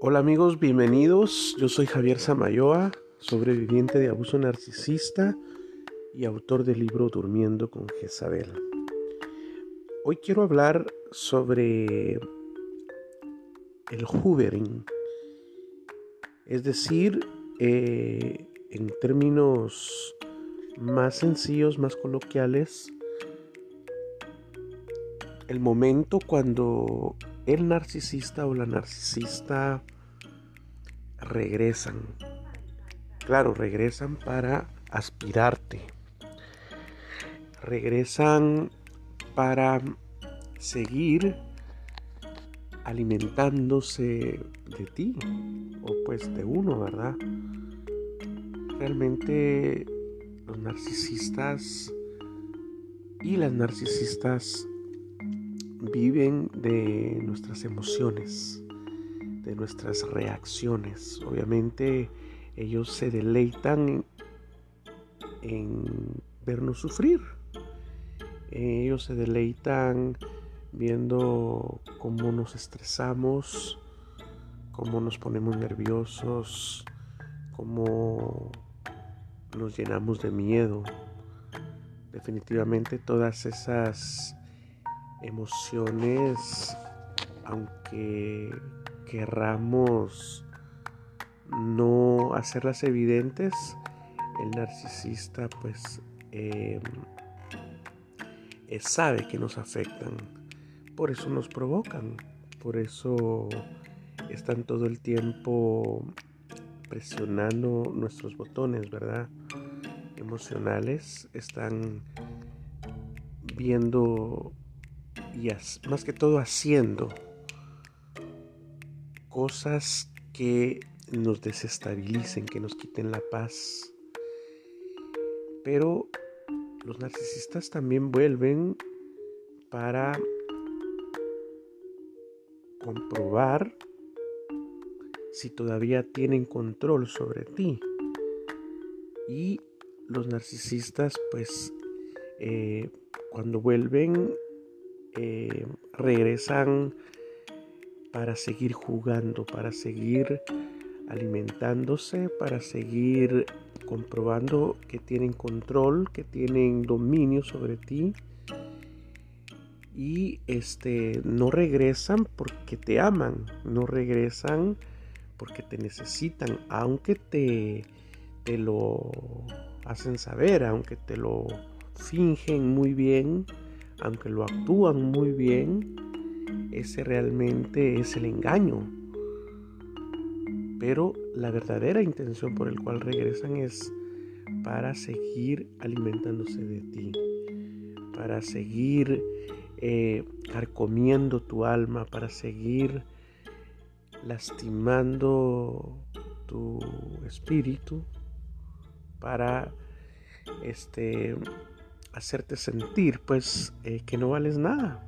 Hola amigos, bienvenidos. Yo soy Javier Samayoa, sobreviviente de abuso narcisista y autor del libro Durmiendo con Jezabel. Hoy quiero hablar sobre el hoovering, es decir, eh, en términos más sencillos, más coloquiales, el momento cuando el narcisista o la narcisista regresan. Claro, regresan para aspirarte. Regresan para seguir alimentándose de ti o pues de uno, ¿verdad? Realmente los narcisistas y las narcisistas viven de nuestras emociones, de nuestras reacciones. Obviamente ellos se deleitan en vernos sufrir. Ellos se deleitan viendo cómo nos estresamos, cómo nos ponemos nerviosos, cómo nos llenamos de miedo. Definitivamente todas esas emociones, aunque querramos no hacerlas evidentes, el narcisista pues em, sabe que nos afectan, por eso nos provocan, por eso están todo el tiempo presionando nuestros botones, ¿verdad? Emocionales, están viendo y más que todo haciendo cosas que nos desestabilicen, que nos quiten la paz. Pero los narcisistas también vuelven para comprobar si todavía tienen control sobre ti. Y los narcisistas, pues, eh, cuando vuelven eh, regresan para seguir jugando, para seguir alimentándose, para seguir comprobando que tienen control, que tienen dominio sobre ti. Y este no regresan porque te aman, no regresan porque te necesitan, aunque te, te lo hacen saber, aunque te lo fingen muy bien aunque lo actúan muy bien, ese realmente es el engaño. Pero la verdadera intención por el cual regresan es para seguir alimentándose de ti, para seguir eh, carcomiendo tu alma, para seguir lastimando tu espíritu, para este hacerte sentir pues eh, que no vales nada,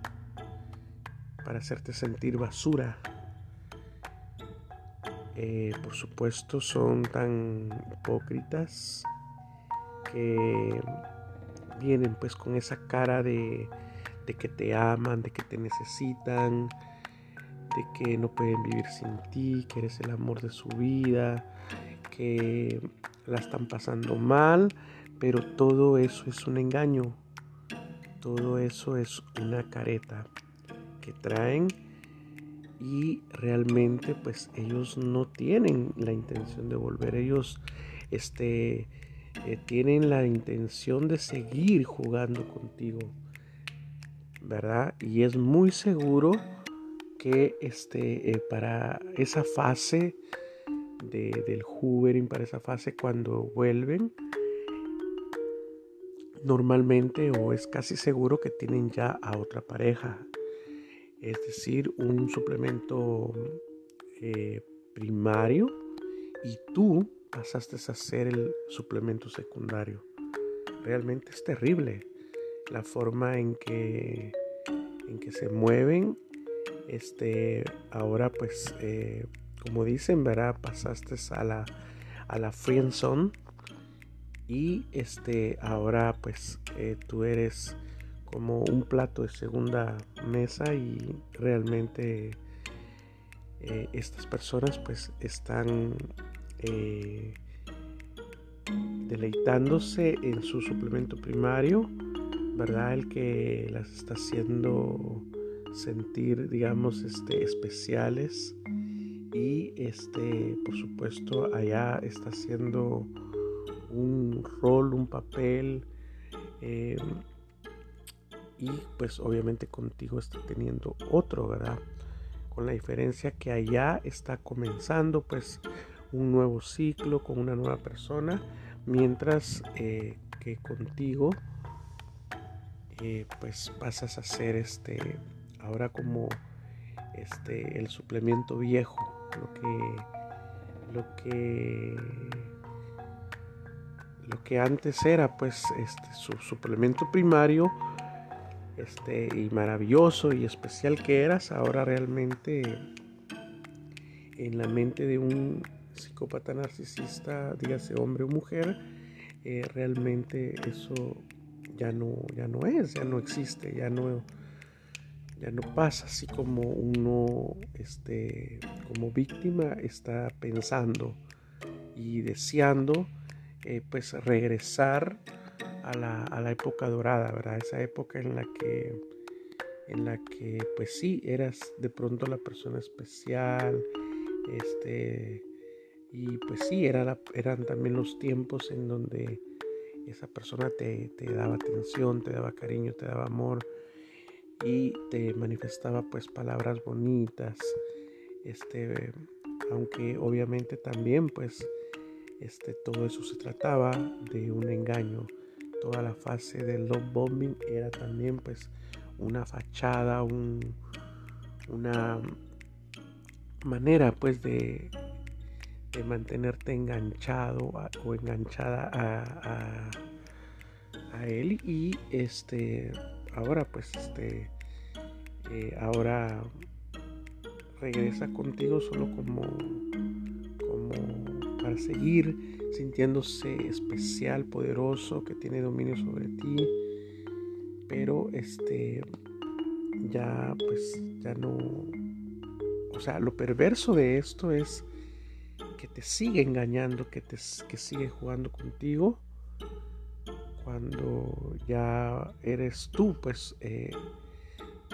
para hacerte sentir basura. Eh, por supuesto son tan hipócritas que vienen pues con esa cara de, de que te aman, de que te necesitan, de que no pueden vivir sin ti, que eres el amor de su vida, que la están pasando mal, pero todo eso es un engaño. Todo eso es una careta que traen y realmente pues ellos no tienen la intención de volver. Ellos este, eh, tienen la intención de seguir jugando contigo. ¿Verdad? Y es muy seguro que este, eh, para esa fase de, del hoovering, para esa fase cuando vuelven, normalmente o es casi seguro que tienen ya a otra pareja. Es decir, un suplemento eh, primario y tú pasaste a ser el suplemento secundario. Realmente es terrible la forma en que, en que se mueven. Este, ahora pues, eh, como dicen, ¿verdad? Pasaste a la, a la friendzone y este ahora pues eh, tú eres como un plato de segunda mesa y realmente eh, estas personas pues están eh, deleitándose en su suplemento primario, ¿verdad? El que las está haciendo sentir, digamos, este, especiales y este, por supuesto, allá está haciendo un rol, un papel eh, y pues obviamente contigo está teniendo otro, ¿verdad? Con la diferencia que allá está comenzando pues un nuevo ciclo con una nueva persona, mientras eh, que contigo eh, pues pasas a ser este ahora como este el suplemento viejo, lo que lo que lo que antes era pues este su suplemento primario este y maravilloso y especial que eras ahora realmente en la mente de un psicópata narcisista, dígase hombre o mujer, eh, realmente eso ya no, ya no es, ya no existe, ya no, ya no pasa. Así como uno este, como víctima está pensando y deseando eh, pues regresar a la, a la, época dorada, ¿verdad? Esa época en la que en la que pues sí eras de pronto la persona especial, este y pues sí, era eran también los tiempos en donde esa persona te, daba atención, te daba cariño, te daba amor y te manifestaba pues palabras bonitas. Este, aunque obviamente también pues este, todo eso se trataba de un engaño. Toda la fase del love bombing era también pues una fachada, un, una manera pues de de mantenerte enganchado o enganchada a, a, él. Y este ahora pues este eh, ahora regresa contigo solo como como seguir sintiéndose especial poderoso que tiene dominio sobre ti. Pero este ya pues ya no o sea lo perverso de esto es que te sigue engañando, que, te, que sigue jugando contigo, cuando ya eres tú, pues, eh,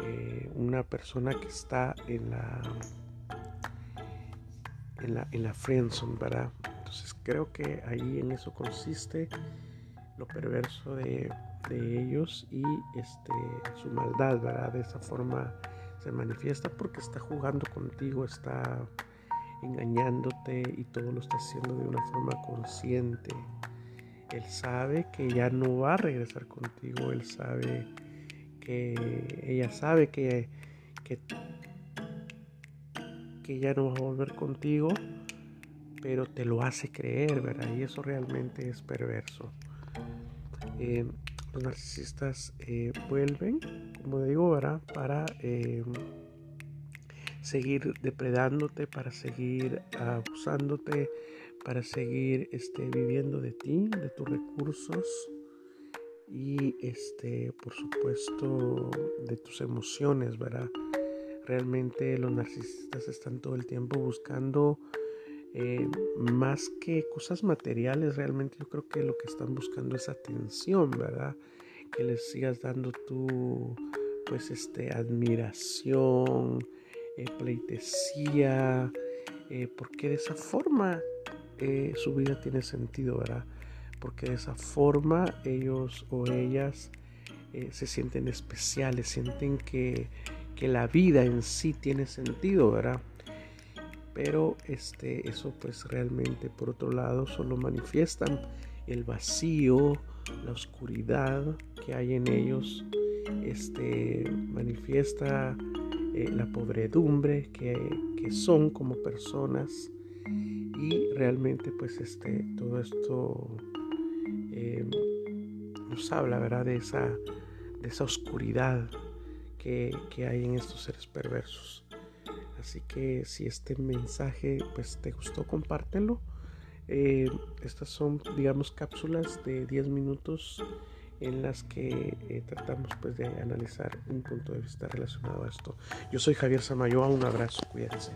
eh, una persona que está en la, en la, en la friendzone, ¿verdad? Entonces creo que ahí en eso consiste lo perverso de, de ellos y este, su maldad, ¿verdad? De esa forma se manifiesta porque está jugando contigo, está engañándote y todo lo está haciendo de una forma consciente. Él sabe que ya no va a regresar contigo, él sabe que ella sabe que, que, que ya no va a volver contigo, pero te lo hace creer, ¿verdad? Y eso realmente es perverso. Eh, los narcisistas eh, vuelven, como digo, ¿verdad? Para... Eh, seguir depredándote, para seguir abusándote, para seguir este, viviendo de ti, de tus recursos y este, por supuesto de tus emociones, ¿verdad? Realmente los narcisistas están todo el tiempo buscando eh, más que cosas materiales, realmente yo creo que lo que están buscando es atención, ¿verdad? Que les sigas dando tu, pues, este, admiración, eh, pleitesía, eh, porque de esa forma eh, su vida tiene sentido, ¿verdad? Porque de esa forma ellos o ellas se sienten especiales, sienten que, que, la vida en sí tiene sentido, ¿verdad? Pero este, eso pues realmente por otro lado solo manifiestan el vacío, la oscuridad que hay en ellos, este, manifiesta eh, la pobredumbre que, son como personas. Y realmente pues este todo esto eh, nos habla verdad de esa de esa oscuridad que, hay en estos seres perversos así que si este mensaje pues te gustó compártelo eh, estas son digamos cápsulas de 10 minutos en las que eh, tratamos pues de analizar un punto de vista relacionado a esto. Yo soy Javier Samayoa, un abrazo, cuídense.